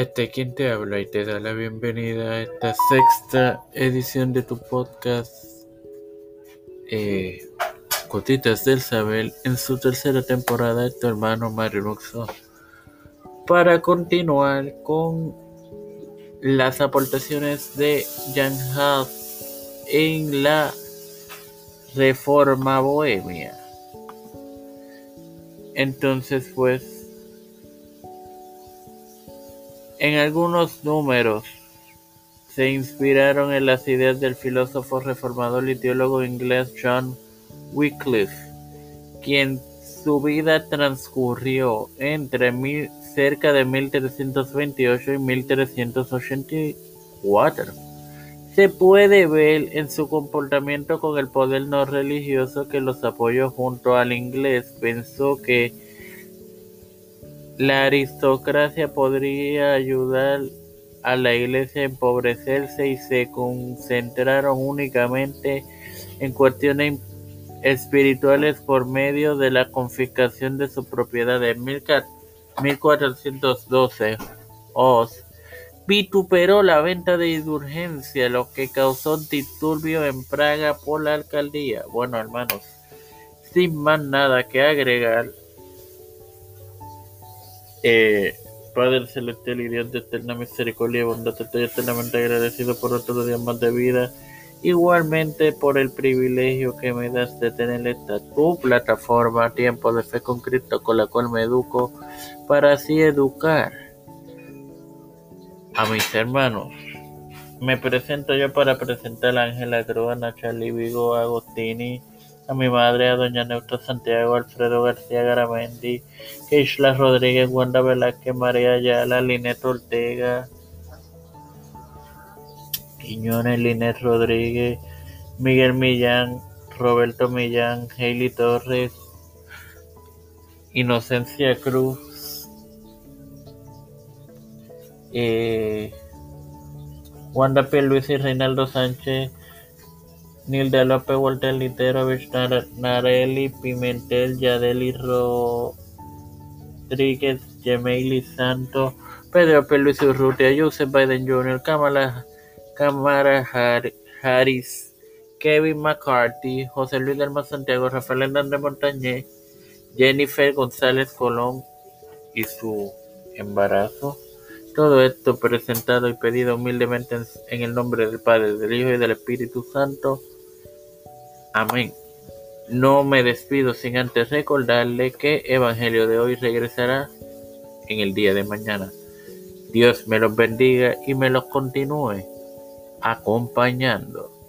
Este quien te habla y te da la bienvenida a esta sexta edición de tu podcast eh, Cotitas del Sabel en su tercera temporada de tu hermano Mario Luxo para continuar con las aportaciones de Jan Huff en la reforma bohemia. Entonces pues en algunos números se inspiraron en las ideas del filósofo reformador y teólogo inglés John Wycliffe, quien su vida transcurrió entre cerca de 1328 y 1384. Se puede ver en su comportamiento con el poder no religioso que los apoyó junto al inglés. Pensó que la aristocracia podría ayudar a la iglesia a empobrecerse y se concentraron únicamente en cuestiones espirituales por medio de la confiscación de su propiedad en 1412. Oz vituperó la venta de indulgencia, lo que causó un en Praga por la alcaldía. Bueno, hermanos, sin más nada que agregar, eh, Padre celestial y Dios de eterna misericordia y bondad, estoy eternamente agradecido por otro día más de vida. Igualmente por el privilegio que me das de tener esta tu plataforma, Tiempo de Fe con Cristo, con la cual me educo para así educar a mis hermanos. Me presento yo para presentar a Ángela Cruana, Charlie Vigo, Agostini, a mi madre, a doña Neutra Santiago, Alfredo García Garamendi, Keishla Rodríguez, Wanda Velázquez, María Ayala, Linet Ortega, Quiñones, Linet Rodríguez, Miguel Millán, Roberto Millán, Hailey Torres, Inocencia Cruz, eh, Wanda y Reinaldo Sánchez, Nilda López, Walter Literovich, Nareli Pimentel, Yadeli Rodríguez, Gemeili Santo, Pedro P. Luis Urrutia, Joseph Biden Jr., Kamara Harris, Kevin McCarthy, José Luis Delma Santiago, Rafael Hernández Montañez, Jennifer González Colón y su embarazo. Todo esto presentado y pedido humildemente en el nombre del Padre, del Hijo y del Espíritu Santo. Amén. No me despido sin antes recordarle que Evangelio de hoy regresará en el día de mañana. Dios me los bendiga y me los continúe acompañando.